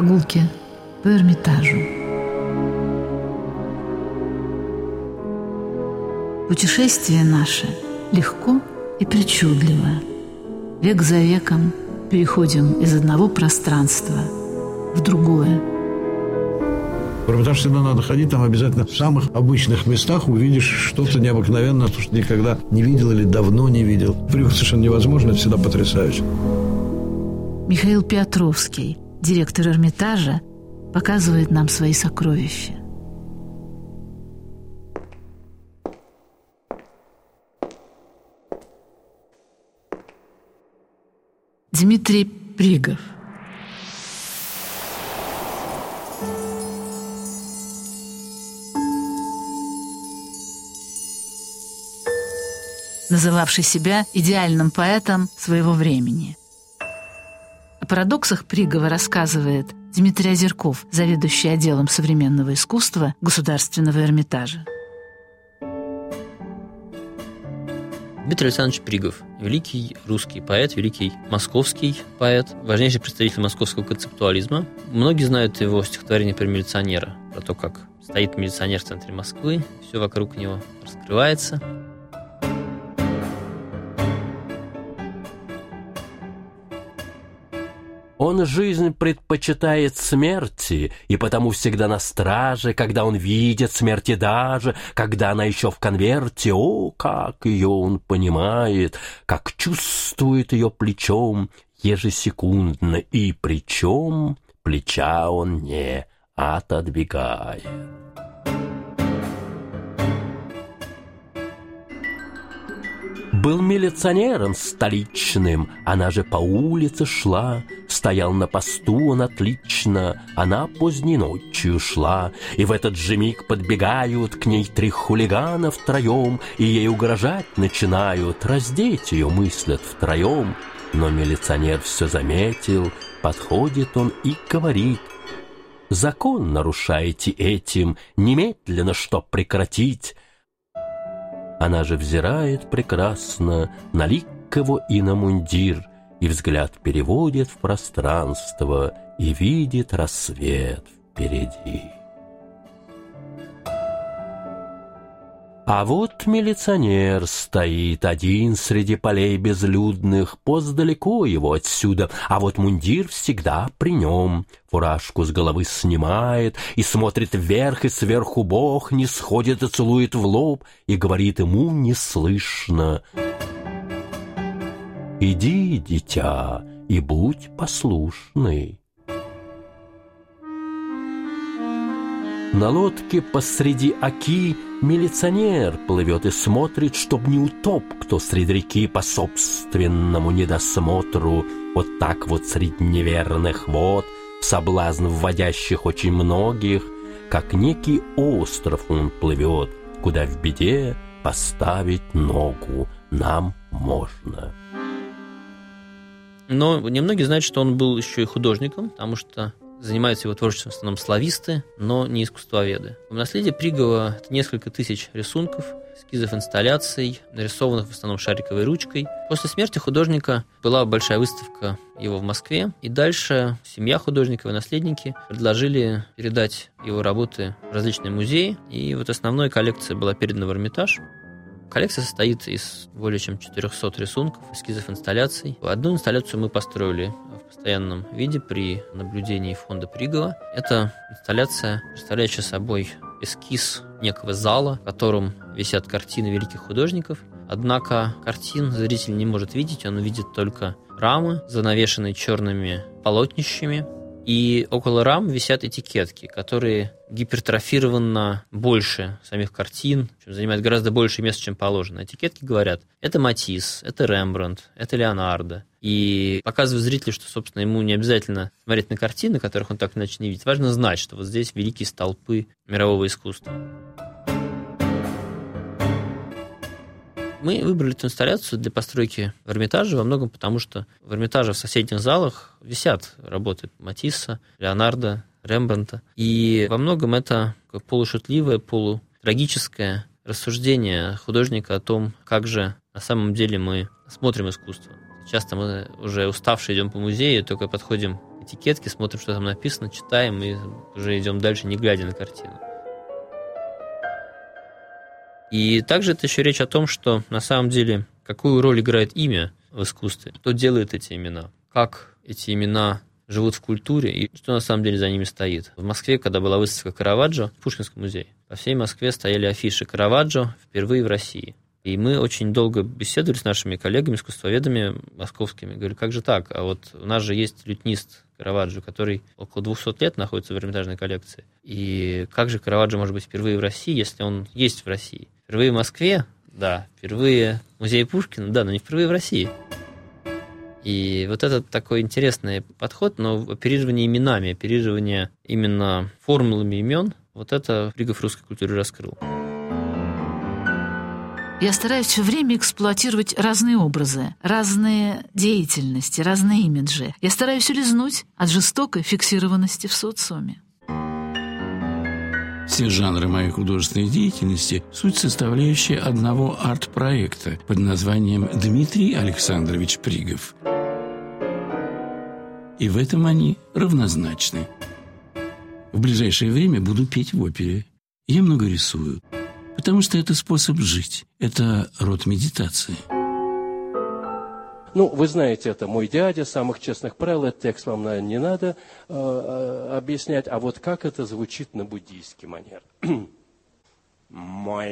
Прогулки по Эрмитажу. Путешествие наше легко и причудливо. Век за веком переходим из одного пространства в другое. В Эрмитаж всегда надо ходить, там обязательно в самых обычных местах увидишь что-то необыкновенное, то, что никогда не видел или давно не видел. Приехать совершенно невозможно, это всегда потрясающе. Михаил Петровский, директор Эрмитажа, показывает нам свои сокровища. Дмитрий Пригов называвший себя идеальным поэтом своего времени. Парадоксах Пригова рассказывает Дмитрий Озерков, заведующий отделом современного искусства Государственного Эрмитажа. Дмитрий Александрович Пригов – великий русский поэт, великий московский поэт, важнейший представитель московского концептуализма. Многие знают его стихотворение про милиционера, про то, как стоит милиционер в центре Москвы, все вокруг него раскрывается – Он жизнь предпочитает смерти, и потому всегда на страже, когда он видит смерти даже, когда она еще в конверте, о, как ее он понимает, как чувствует ее плечом ежесекундно, и причем плеча он не отодвигает. Был милиционером столичным, она же по улице шла, Стоял на посту он отлично, она поздней ночью шла, И в этот же миг подбегают к ней три хулигана втроем, И ей угрожать начинают, раздеть ее мыслят втроем. Но милиционер все заметил, подходит он и говорит, Закон нарушаете этим, немедленно что прекратить, она же взирает прекрасно на лик его и на мундир, И взгляд переводит в пространство И видит рассвет впереди. А вот милиционер стоит один среди полей безлюдных, пост далеко его отсюда, а вот мундир всегда при нем. Фуражку с головы снимает и смотрит вверх, и сверху Бог не сходит и целует в лоб, и говорит ему неслышно. «Иди, дитя, и будь послушный». На лодке посреди оки милиционер плывет и смотрит, чтоб не утоп кто среди реки по собственному недосмотру. Вот так вот среди неверных вод, соблазн вводящих очень многих, как некий остров он плывет, куда в беде поставить ногу нам можно. Но немногие знают, что он был еще и художником, потому что Занимаются его творчеством в основном слависты, но не искусствоведы. В наследии Пригова это несколько тысяч рисунков, эскизов инсталляций, нарисованных в основном шариковой ручкой. После смерти художника была большая выставка его в Москве, и дальше семья художника, его наследники предложили передать его работы в различные музеи, и вот основная коллекция была передана в Эрмитаж. Коллекция состоит из более чем 400 рисунков, эскизов инсталляций. Одну инсталляцию мы построили постоянном виде при наблюдении фонда Пригова. Это инсталляция, представляющая собой эскиз некого зала, в котором висят картины великих художников. Однако картин зритель не может видеть, он видит только рамы, занавешенные черными полотнищами, и около рам висят этикетки, которые гипертрофированно больше самих картин, занимают гораздо больше места, чем положено. Этикетки говорят, это Матисс, это Рембрандт, это Леонардо. И показывают зрителю, что, собственно, ему не обязательно смотреть на картины, которых он так иначе не видит. Важно знать, что вот здесь великие столпы мирового искусства. Мы выбрали эту инсталляцию для постройки в Эрмитаже во многом потому, что в Эрмитаже в соседних залах висят работы Матисса, Леонардо, Рембранта. И во многом это полушутливое, полутрагическое рассуждение художника о том, как же на самом деле мы смотрим искусство. Часто мы уже уставшие идем по музею, только подходим к этикетки, смотрим, что там написано, читаем и уже идем дальше, не глядя на картину. И также это еще речь о том, что на самом деле какую роль играет имя в искусстве, кто делает эти имена, как эти имена живут в культуре и что на самом деле за ними стоит. В Москве, когда была выставка Караваджо, в Пушкинском музее, по всей Москве стояли афиши Караваджо впервые в России. И мы очень долго беседовали с нашими коллегами, искусствоведами московскими. Говорю, как же так? А вот у нас же есть лютнист Караваджо, который около 200 лет находится в Эрмитажной коллекции. И как же Караваджо может быть впервые в России, если он есть в России? Впервые в Москве, да. Впервые в музее Пушкина, да, но не впервые в России. И вот это такой интересный подход, но оперирование именами, оперирование именно формулами имен, вот это Ригов русской культуры раскрыл. Я стараюсь все время эксплуатировать разные образы, разные деятельности, разные имиджи. Я стараюсь улизнуть от жестокой фиксированности в социуме. Все жанры моей художественной деятельности – суть составляющая одного арт-проекта под названием «Дмитрий Александрович Пригов». И в этом они равнозначны. В ближайшее время буду петь в опере. Я много рисую – Потому что это способ жить. Это род медитации. Ну, вы знаете, это мой дядя, самых честных правил, этот текст вам, наверное, не надо э, э объяснять. А вот как это звучит на буддийский манер? Мой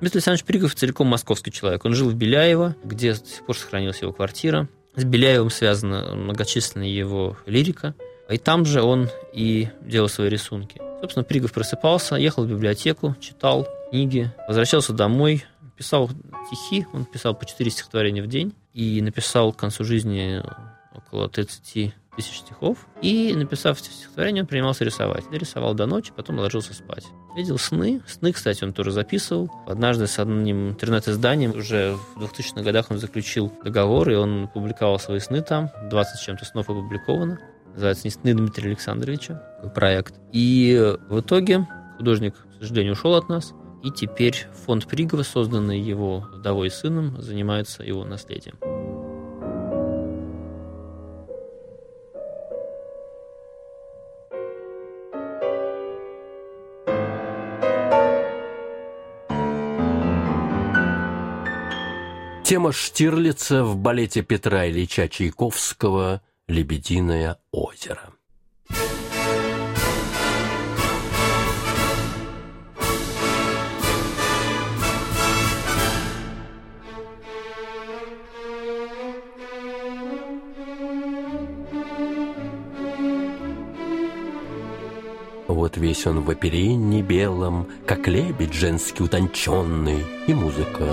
Дмитрий Александрович Пригов целиком московский человек. Он жил в Беляево, где до сих пор сохранилась его квартира. С Беляевым связана многочисленная его лирика. И там же он и делал свои рисунки. Собственно, Пригов просыпался, ехал в библиотеку, читал книги, возвращался домой, писал стихи, он писал по 4 стихотворения в день и написал к концу жизни около 30 тысяч стихов. И, написав стихотворение, он принимался рисовать. Рисовал до ночи, потом ложился спать. Видел сны. Сны, кстати, он тоже записывал. Однажды с одним интернет-изданием уже в 2000-х годах он заключил договор, и он публиковал свои сны там. 20 с чем-то снов опубликовано. Называется «Не сны Дмитрия Александровича» проект. И в итоге художник, к сожалению, ушел от нас. И теперь фонд Пригова, созданный его вдовой и сыном, занимается его наследием. Тема Штирлица в балете Петра Ильича Чайковского «Лебединое озеро». Вот весь он в оперенне белом, Как лебедь женский утонченный, И музыка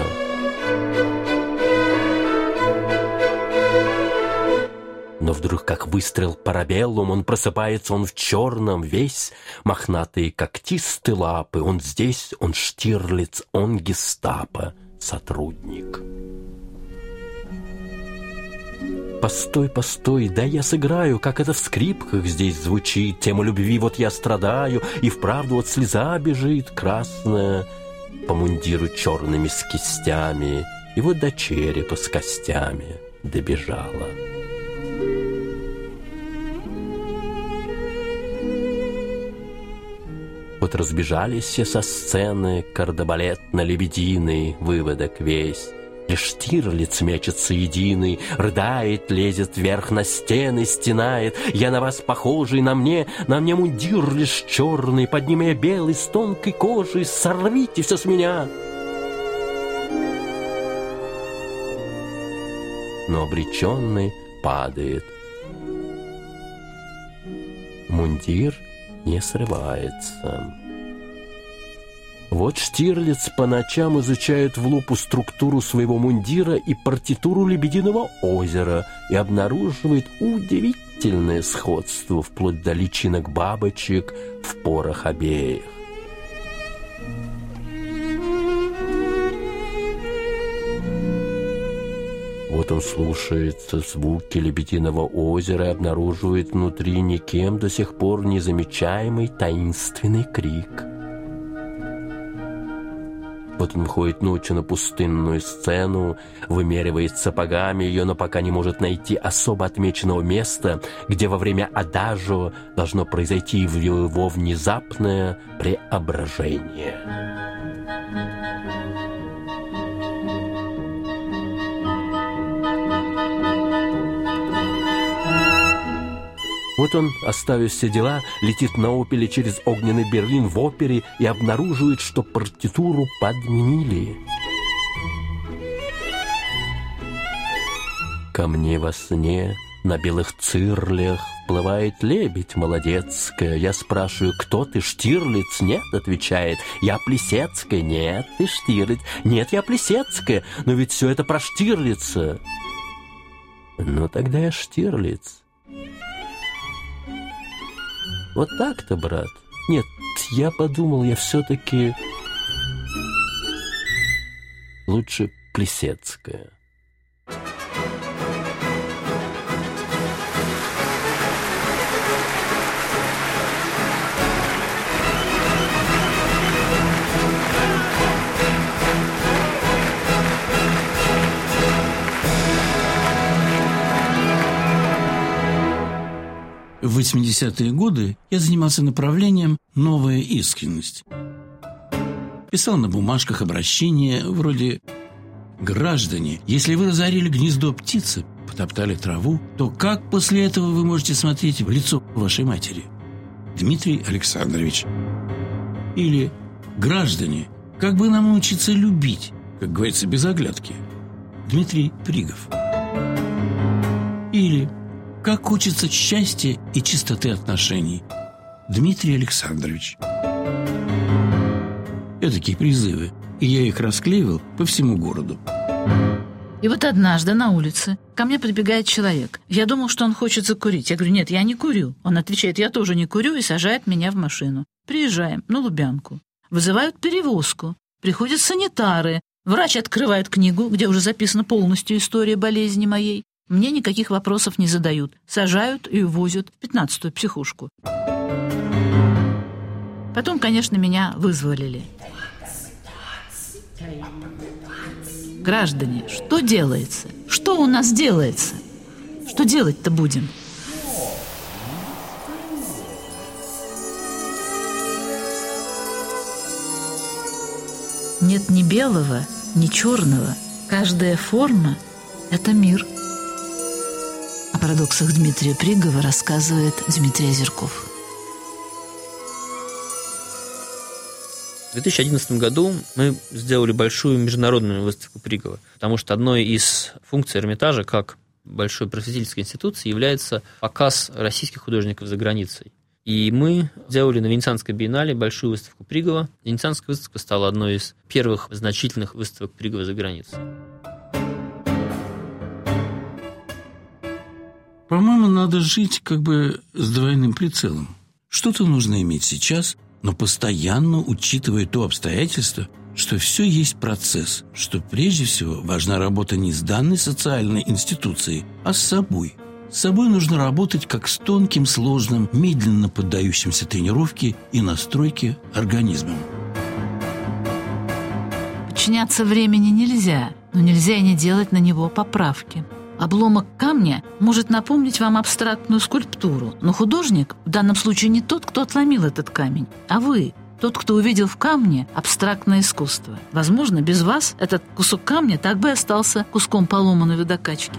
Но вдруг, как выстрел парабеллум, он просыпается, он в черном весь, мохнатые когтистые лапы. Он здесь, он Штирлиц, он гестапо, сотрудник. Постой, постой, да я сыграю, как это в скрипках здесь звучит. Тема любви вот я страдаю, и вправду вот слеза бежит красная по мундиру черными с кистями, и вот до черепа с костями добежала. Вот разбежались все со сцены, кардебалет на лебединый, выводок весь. Лишь Штирлиц мечется единый, рыдает, лезет вверх на стены, стенает. Я на вас похожий, на мне, на мне мундир лишь черный, под ним я белый, с тонкой кожей, сорвите все с меня. Но обреченный падает. Мундир не срывается. Вот Штирлиц по ночам изучает в лупу структуру своего мундира и партитуру «Лебединого озера» и обнаруживает удивительное сходство вплоть до личинок бабочек в порах обеих. Вот он слушает звуки Лебединого озера и обнаруживает внутри никем до сих пор незамечаемый таинственный крик – вот он выходит ночью на пустынную сцену, вымеривает сапогами ее, но пока не может найти особо отмеченного места, где во время адажо должно произойти его внезапное преображение. Вот он, оставив все дела, летит на опеле через огненный Берлин в опере и обнаруживает, что партитуру подменили. Ко мне во сне на белых цирлях вплывает лебедь молодецкая. Я спрашиваю, кто ты, Штирлиц? Нет, отвечает, я Плесецкая. Нет, ты Штирлиц. Нет, я Плесецкая. Но ведь все это про Штирлица. Ну, тогда я Штирлиц. Вот так-то, брат. Нет, я подумал, я все-таки лучше Плесецкая. В 80-е годы я занимался направлением «Новая искренность». Писал на бумажках обращения вроде «Граждане, если вы разорили гнездо птицы, потоптали траву, то как после этого вы можете смотреть в лицо вашей матери? Дмитрий Александрович». Или «Граждане, как бы нам научиться любить, как говорится, без оглядки?» Дмитрий Пригов. Или как хочется счастья и чистоты отношений. Дмитрий Александрович. такие призывы, и я их расклеивал по всему городу. И вот однажды на улице ко мне прибегает человек. Я думал, что он хочет закурить. Я говорю, нет, я не курю. Он отвечает, я тоже не курю, и сажает меня в машину. Приезжаем на Лубянку. Вызывают перевозку. Приходят санитары. Врач открывает книгу, где уже записана полностью история болезни моей. Мне никаких вопросов не задают. Сажают и увозят в пятнадцатую психушку. Потом, конечно, меня вызволили. Граждане, что делается? Что у нас делается? Что делать-то будем? Нет ни белого, ни черного. Каждая форма — это мир — о парадоксах Дмитрия Пригова рассказывает Дмитрий Озерков. В 2011 году мы сделали большую международную выставку Пригова, потому что одной из функций Эрмитажа, как большой просветительской институции, является показ российских художников за границей. И мы сделали на Венецианской биеннале большую выставку Пригова. Венецианская выставка стала одной из первых значительных выставок Пригова за границей. По-моему, надо жить как бы с двойным прицелом. Что-то нужно иметь сейчас, но постоянно учитывая то обстоятельство, что все есть процесс, что прежде всего важна работа не с данной социальной институцией, а с собой. С собой нужно работать как с тонким, сложным, медленно поддающимся тренировке и настройке организмом. Подчиняться времени нельзя, но нельзя и не делать на него поправки. Обломок камня может напомнить вам абстрактную скульптуру, но художник в данном случае не тот, кто отломил этот камень, а вы. тот, кто увидел в камне абстрактное искусство. Возможно, без вас этот кусок камня так бы и остался куском поломанной водокачки.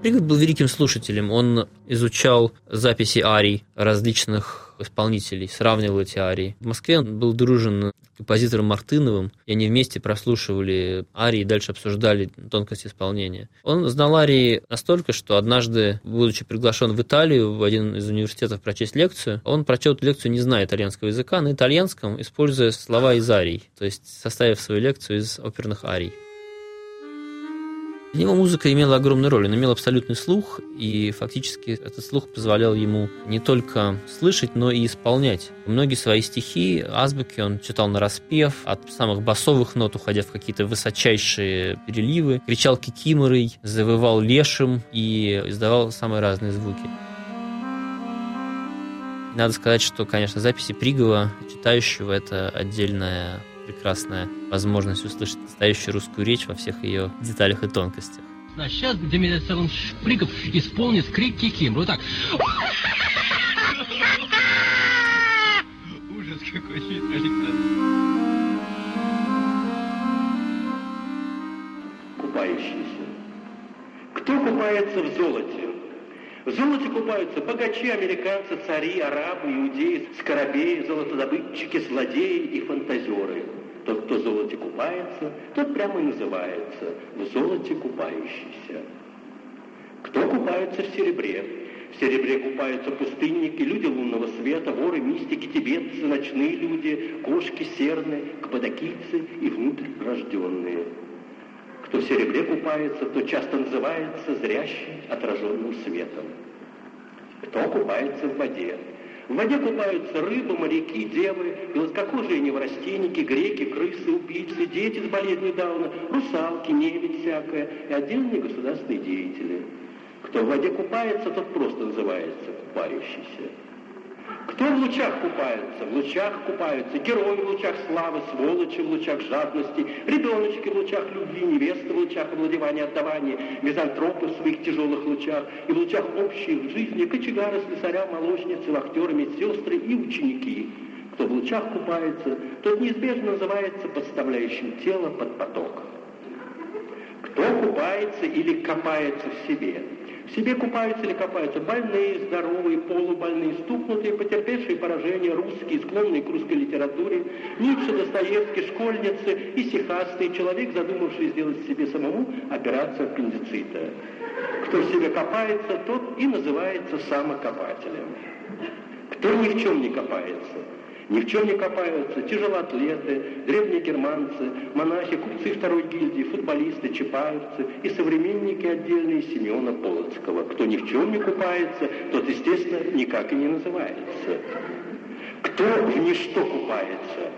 Пригод был великим слушателем. Он изучал записи арий различных исполнителей, сравнивал эти арии. В Москве он был дружен композитором Мартыновым, и они вместе прослушивали арии и дальше обсуждали тонкости исполнения. Он знал арии настолько, что однажды, будучи приглашен в Италию в один из университетов прочесть лекцию, он прочел эту лекцию, не зная итальянского языка, на итальянском, используя слова из арий, то есть составив свою лекцию из оперных арий. Для него музыка имела огромную роль, он имел абсолютный слух, и фактически этот слух позволял ему не только слышать, но и исполнять. Многие свои стихи, азбуки он читал на распев, от самых басовых нот, уходя в какие-то высочайшие переливы, кричал кикиморой, завывал лешим и издавал самые разные звуки. Надо сказать, что, конечно, записи Пригова, читающего, это отдельная прекрасная возможность услышать настоящую русскую речь во всех ее деталях и тонкостях. А сейчас Демидов Шприков исполнит крик Киким. Вот так. Ужас какой, Александр. Купающийся. Кто купается в золоте? В золоте купаются богачи, американцы, цари, арабы, иудеи, скоробеи, золотодобытчики, злодеи и фантазеры. Тот, кто в золоте купается, тот прямо и называется «в золоте купающийся». Кто купается в серебре? В серебре купаются пустынники, люди лунного света, воры, мистики, тибетцы, ночные люди, кошки, серны, каппадокийцы и внутрь рожденные. Кто в серебре купается, то часто называется зрящим отраженным светом. Кто купается в воде? В воде купаются рыбы, моряки, девы, белоскокожие неврастенники, греки, крысы, убийцы, дети с болезнью Дауна, русалки, небедь всякое и отдельные государственные деятели. Кто в воде купается, тот просто называется купающийся. Кто в лучах купается? В лучах купаются герои в лучах славы, сволочи в лучах жадности, ребеночки в лучах любви, невесты в лучах овладевания, отдавания, мизантропы в своих тяжелых лучах и в лучах общей жизни, кочегары, слесаря, молочницы, вахтеры, медсестры и ученики. Кто в лучах купается, тот неизбежно называется подставляющим тело под поток. Кто купается или копается в себе – в себе купаются или копаются больные, здоровые, полубольные, стукнутые, потерпевшие поражение, русские, склонные к русской литературе, Ницше, Достоевский, школьницы и сихастый человек, задумавший сделать себе самому операцию аппендицита. Кто в себе копается, тот и называется самокопателем. Кто ни в чем не копается – ни в чем не копаются тяжелоатлеты, древние германцы, монахи, купцы второй гильдии, футболисты, чапаевцы и современники отдельные Семена Полоцкого. Кто ни в чем не купается, тот, естественно, никак и не называется. Кто в ничто купается?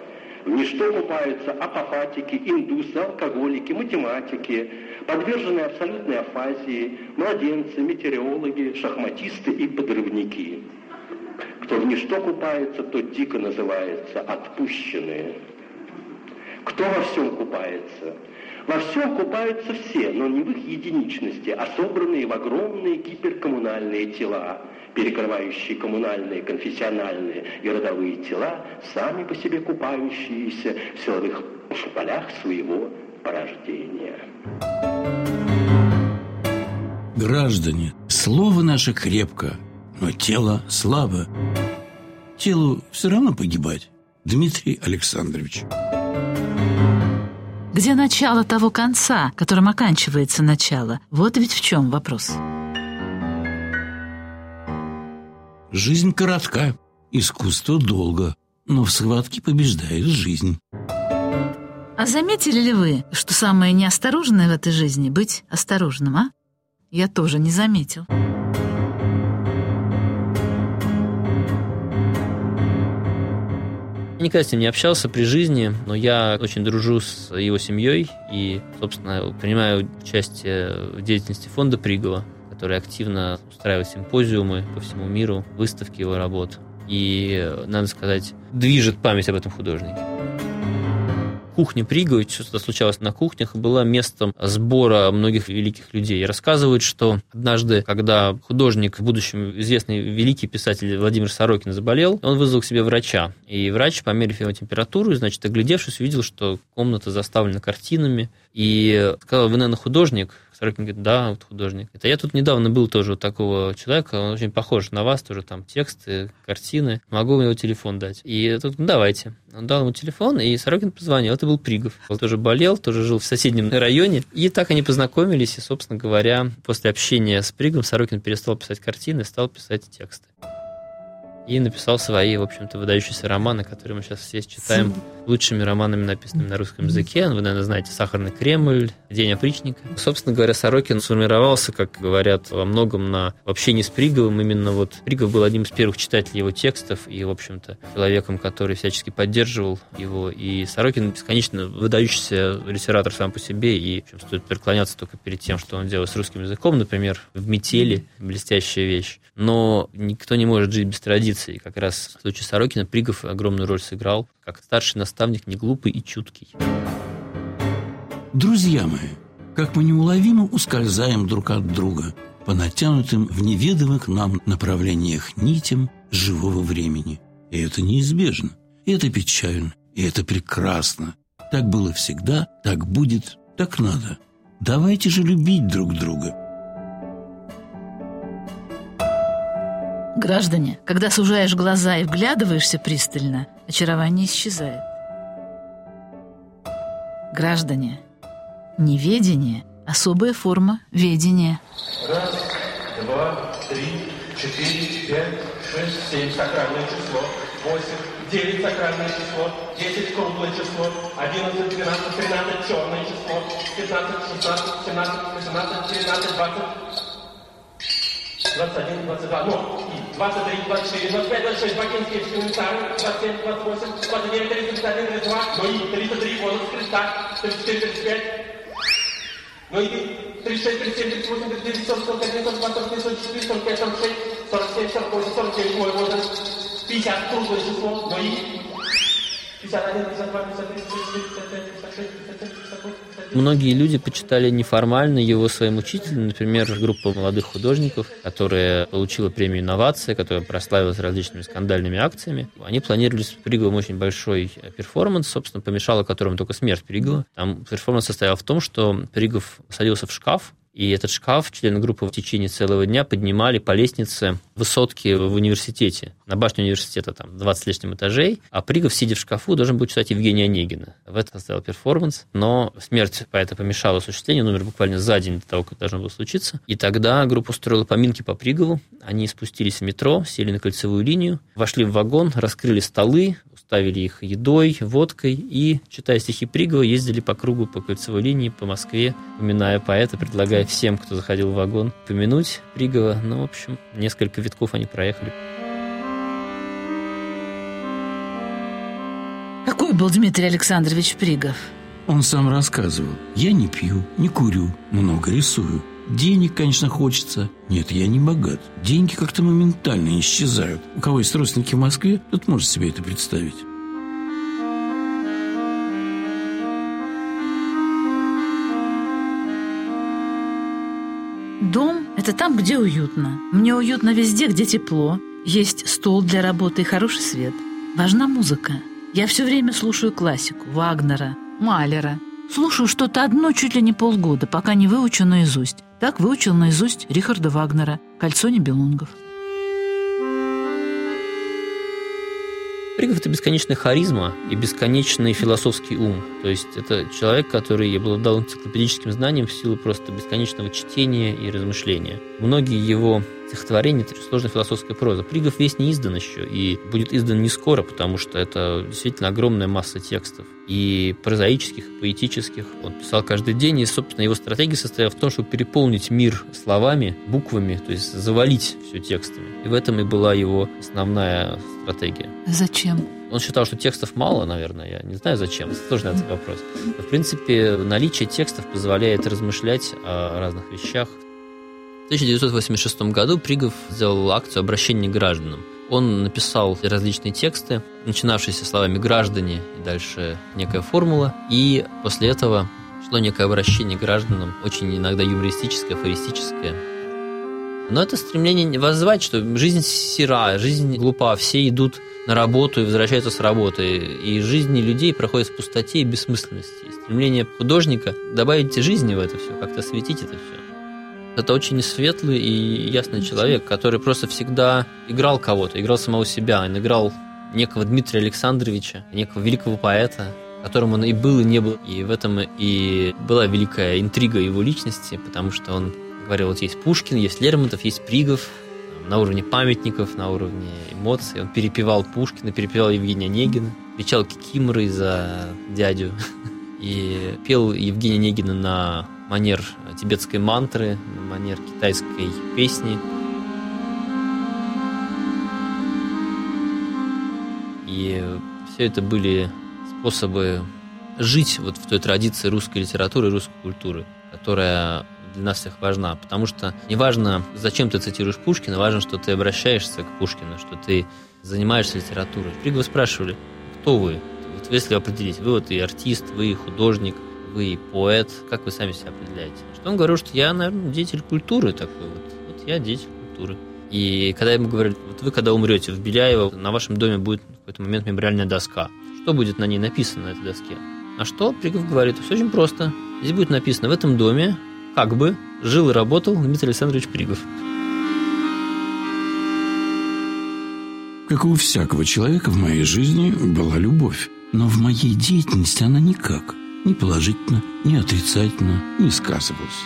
В ничто купаются апопатики, индусы, алкоголики, математики, подверженные абсолютной афазии, младенцы, метеорологи, шахматисты и подрывники. Кто в ничто купается, тот дико называется отпущенные. Кто во всем купается? Во всем купаются все, но не в их единичности, а собранные в огромные гиперкоммунальные тела, перекрывающие коммунальные, конфессиональные и родовые тела, сами по себе купающиеся в силовых полях своего порождения. Граждане, слово наше крепко – но тело слабо. Телу все равно погибать. Дмитрий Александрович. Где начало того конца, которым оканчивается начало? Вот ведь в чем вопрос. Жизнь коротка, искусство долго, но в схватке побеждает жизнь. А заметили ли вы, что самое неосторожное в этой жизни — быть осторожным, а? Я тоже не заметил. Никогда с ним не общался при жизни, но я очень дружу с его семьей и, собственно, принимаю участие в деятельности фонда Пригова, который активно устраивает симпозиумы по всему миру, выставки его работ. И, надо сказать, движет память об этом художнике. Кухня Пригова, что-то случалось на кухнях, была местом сбора многих великих людей. И рассказывают, что однажды, когда художник, в будущем известный великий писатель Владимир Сорокин заболел, он вызвал к себе врача. И врач, померив его температуру, значит, оглядевшись, увидел, что комната заставлена картинами, и сказал, вы, наверное, художник? Сорокин говорит, да, вот художник. Это я тут недавно был тоже у такого человека, он очень похож на вас, тоже там тексты, картины. Могу его телефон дать. И тут, ну, давайте. Он дал ему телефон, и Сорокин позвонил. Это был Пригов. Он тоже болел, тоже жил в соседнем районе. И так они познакомились, и, собственно говоря, после общения с Пригом Сорокин перестал писать картины, стал писать тексты и написал свои, в общем-то, выдающиеся романы, которые мы сейчас все читаем лучшими романами, написанными на русском языке. Вы, наверное, знаете «Сахарный Кремль», «День опричника». Собственно говоря, Сорокин сформировался, как говорят, во многом на общении с Приговым. Именно вот Пригов был одним из первых читателей его текстов и, в общем-то, человеком, который всячески поддерживал его. И Сорокин бесконечно выдающийся литератор сам по себе, и в общем, стоит преклоняться только перед тем, что он делает с русским языком. Например, в «Метели» блестящая вещь. Но никто не может жить без традиций позиции. Как раз в случае Сорокина Пригов огромную роль сыграл, как старший наставник, не глупый и чуткий. Друзья мои, как мы неуловимо ускользаем друг от друга по натянутым в неведомых нам направлениях нитям живого времени. И это неизбежно, и это печально, и это прекрасно. Так было всегда, так будет, так надо. Давайте же любить друг друга – Граждане, когда сужаешь глаза и вглядываешься пристально, очарование исчезает. Граждане, неведение – особая форма ведения. Раз, два, три, четыре, пять, шесть, семь – сакральное число. Восемь, девять – сакральное число. Десять – круглое число. Одиннадцать, двенадцать, тринадцать – черное число. Пятнадцать, шестнадцать, семнадцать, восемнадцать, девятнадцать, двадцать. Basta ter quatro seis, mas pede seis para quem quer experimentar, para ser para força, para ter três habilidades em relação a noi, três três bolas de cristal, três três três pede. Noi, três seis três seis três força, três três são são três são quatro três são três são três são seis, são seis são coisa são seis bolas bolas. Pisa tudo isso com noi. Pisa lá dentro, pisa para pisa três três três sete sete sete sete sete Многие люди почитали неформально его своим учителем, например, группа молодых художников, которая получила премию «Инновация», которая прославилась различными скандальными акциями. Они планировали с Приговым очень большой перформанс, собственно, помешала которому только смерть Пригова. Там перформанс состоял в том, что Пригов садился в шкаф, и этот шкаф члены группы в течение целого дня поднимали по лестнице высотки в университете. На башне университета там 20 с лишним этажей, а Пригов, сидя в шкафу, должен был читать Евгения Онегина. В этом состоял перформанс, но смерть поэта помешала осуществлению, он умер буквально за день до того, как должно было случиться. И тогда группа устроила поминки по Пригову. Они спустились в метро, сели на кольцевую линию, вошли в вагон, раскрыли столы, ставили их едой, водкой и, читая стихи Пригова, ездили по кругу по кольцевой линии по Москве, поминая поэта, предлагая всем, кто заходил в вагон, помянуть Пригова. Ну, в общем, несколько витков они проехали. Какой был Дмитрий Александрович Пригов? Он сам рассказывал. Я не пью, не курю, много рисую. Денег, конечно, хочется. Нет, я не богат. Деньги как-то моментально исчезают. У кого есть родственники в Москве, тот может себе это представить. Дом – это там, где уютно. Мне уютно везде, где тепло. Есть стол для работы и хороший свет. Важна музыка. Я все время слушаю классику Вагнера, Малера. Слушаю что-то одно чуть ли не полгода, пока не выучу наизусть. Так выучил наизусть Рихарда Вагнера «Кольцо небелунгов». Пригов – это бесконечная харизма и бесконечный философский ум. То есть это человек, который обладал энциклопедическим знанием в силу просто бесконечного чтения и размышления. Многие его стихотворение, это сложная философская проза. Пригов весь не издан еще и будет издан не скоро, потому что это действительно огромная масса текстов. И прозаических, и поэтических. Он писал каждый день, и, собственно, его стратегия состояла в том, чтобы переполнить мир словами, буквами, то есть завалить все текстами. И в этом и была его основная стратегия. Зачем? Он считал, что текстов мало, наверное, я не знаю зачем, это сложный вопрос. Но, в принципе, наличие текстов позволяет размышлять о разных вещах, в 1986 году Пригов сделал акцию обращения к гражданам. Он написал различные тексты, начинавшиеся словами «граждане» и дальше некая формула. И после этого шло некое обращение к гражданам, очень иногда юмористическое, афористическое. Но это стремление воззвать, что жизнь сера, жизнь глупа, все идут на работу и возвращаются с работы, и жизни людей проходят в пустоте и бессмысленности. И стремление художника добавить жизни в это все, как-то светить это все. Это очень светлый и ясный человек, который просто всегда играл кого-то, играл самого себя, он играл некого Дмитрия Александровича, некого великого поэта, которым он и был, и не был. И в этом и была великая интрига его личности, потому что он говорил, вот есть Пушкин, есть Лермонтов, есть Пригов, на уровне памятников, на уровне эмоций. Он перепевал Пушкина, перепевал Евгения Онегина, кричал кикиморы за дядю. И пел Евгения Онегина на манер тибетской мантры, манер китайской песни. И все это были способы жить вот в той традиции русской литературы русской культуры, которая для нас всех важна, потому что неважно, зачем ты цитируешь Пушкина, важно, что ты обращаешься к Пушкину, что ты занимаешься литературой. Приговы спрашивали, кто вы? Вот если определить, вы вот и артист, вы и художник, вы поэт, как вы сами себя определяете? Что он говорил, что я, наверное, деятель культуры такой вот. Вот я деятель культуры. И когда ему говорили, вот вы когда умрете в Беляево, на вашем доме будет в какой-то момент мемориальная доска. Что будет на ней написано на этой доске? А что Пригов говорит? Все очень просто. Здесь будет написано, в этом доме как бы жил и работал Дмитрий Александрович Пригов. Как у всякого человека в моей жизни была любовь. Но в моей деятельности она никак, ни положительно, ни отрицательно не сказывалась.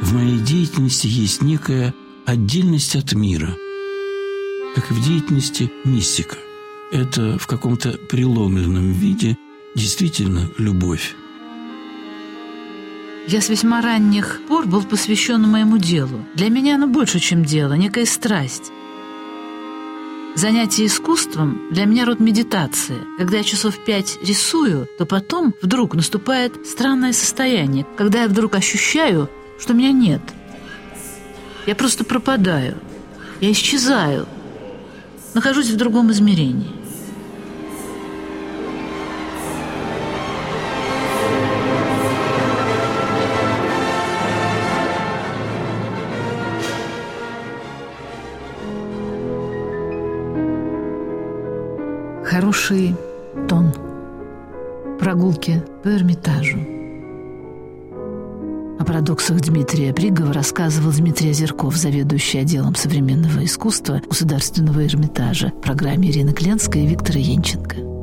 В моей деятельности есть некая отдельность от мира, как и в деятельности мистика. Это в каком-то преломленном виде действительно любовь. Я с весьма ранних пор был посвящен моему делу. Для меня оно больше, чем дело, некая страсть. Занятие искусством для меня род медитации. Когда я часов пять рисую, то потом вдруг наступает странное состояние, когда я вдруг ощущаю, что меня нет. Я просто пропадаю. Я исчезаю. Нахожусь в другом измерении. По Эрмитажу. О парадоксах Дмитрия Пригова рассказывал Дмитрий Озерков, заведующий отделом современного искусства Государственного Эрмитажа в программе Ирины Кленской и Виктора Янченко.